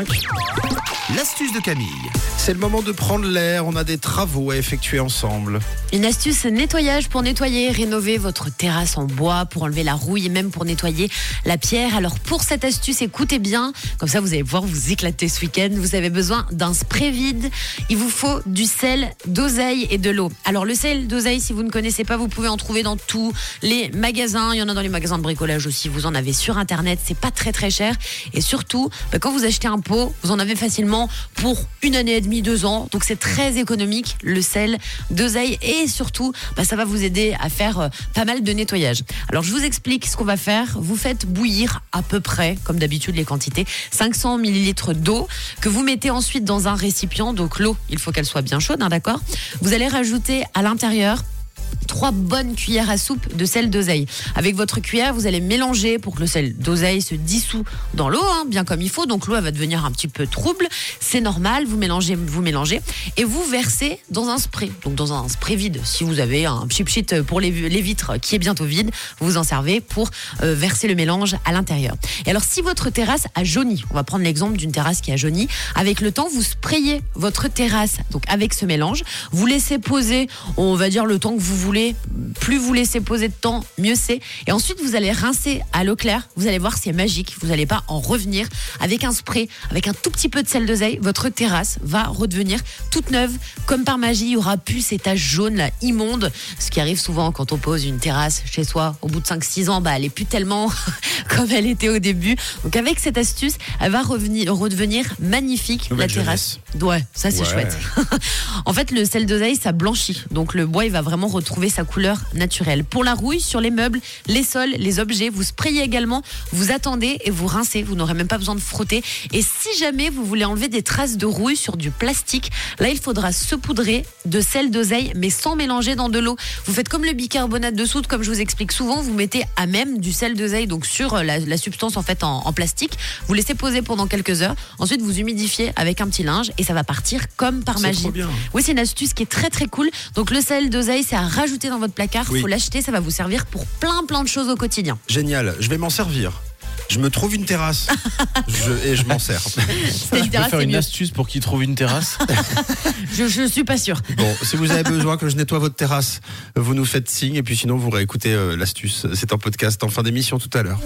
Thank you. L'astuce de Camille. C'est le moment de prendre l'air, on a des travaux à effectuer ensemble. Une astuce nettoyage pour nettoyer, rénover votre terrasse en bois, pour enlever la rouille et même pour nettoyer la pierre. Alors pour cette astuce, écoutez bien, comme ça vous allez pouvoir vous éclater ce week-end. Vous avez besoin d'un spray vide. Il vous faut du sel, d'oseille et de l'eau. Alors le sel d'oseille, si vous ne connaissez pas, vous pouvez en trouver dans tous les magasins. Il y en a dans les magasins de bricolage aussi. Vous en avez sur internet. C'est pas très très cher. Et surtout, bah, quand vous achetez un pot, vous en avez facilement pour une année et demie, deux ans. Donc c'est très économique le sel d'oseille et surtout, bah, ça va vous aider à faire euh, pas mal de nettoyage. Alors je vous explique ce qu'on va faire. Vous faites bouillir à peu près, comme d'habitude les quantités, 500 millilitres d'eau que vous mettez ensuite dans un récipient. Donc l'eau, il faut qu'elle soit bien chaude, hein, d'accord? Vous allez rajouter à l'intérieur trois bonnes cuillères à soupe de sel d'oseille. Avec votre cuillère, vous allez mélanger pour que le sel d'oseille se dissout dans l'eau, hein, bien comme il faut. Donc l'eau va devenir un petit peu trouble. C'est normal. Vous mélangez, vous mélangez et vous versez dans un spray. Donc dans un spray vide. Si vous avez un chip pour les, les vitres qui est bientôt vide, vous en servez pour euh, verser le mélange à l'intérieur. Et alors si votre terrasse a jauni, on va prendre l'exemple d'une terrasse qui a jauni. Avec le temps, vous sprayez votre terrasse donc avec ce mélange. Vous laissez poser, on va dire le temps que vous voulez plus vous laissez poser de temps, mieux c'est. Et ensuite, vous allez rincer à l'eau claire. Vous allez voir, c'est magique. Vous n'allez pas en revenir avec un spray, avec un tout petit peu de sel d'oseille. Votre terrasse va redevenir toute neuve. Comme par magie, il y aura plus ces taches jaunes là, immondes. Ce qui arrive souvent quand on pose une terrasse chez soi au bout de 5-6 ans, bah, elle est plus tellement comme elle était au début. Donc avec cette astuce, elle va revenir, redevenir magnifique, Nouvelle la terrasse. jeunesse. Ouais, ça c'est Ouais. chouette. en fait, le sel d'oseille, ça blanchit. Donc le bois, il va vraiment retrouver sa couleur naturelle. Pour la rouille, sur les meubles, les sols, les objets, vous sprayez également, vous attendez et vous rincez. Vous n'aurez même pas besoin de frotter. Et si jamais vous voulez enlever des traces de rouille sur du plastique, là, il faudra saupoudrer de sel d'oseille, mais sans mélanger dans de l'eau. Vous faites comme le bicarbonate de soude, comme je vous explique souvent, vous mettez à même du sel d'oseille, donc sur euh, la, la substance en fait en, en plastique. Vous laissez poser pendant quelques heures. Ensuite, vous humidifiez avec un petit linge et ça va partir comme par magie. trop bien. Oui, c'est une astuce qui est très très cool. Donc le sel d'oseille, c'est à rajouter dans votre placard. Oui. Faut l'acheter, ça va vous servir pour plein plein de choses au quotidien. Génial, je vais m'en servir. Je me trouve une terrasse je- et je m'en sers. C'était une terrasse, faire c'est une mieux. astuce pour qu'il trouve une terrasse? Je, je suis pas sûre. Bon, si vous avez besoin que je nettoie votre terrasse, vous nous faites signe et puis sinon vous réécoutez euh, l'astuce. C'est en podcast en fin d'émission tout à l'heure.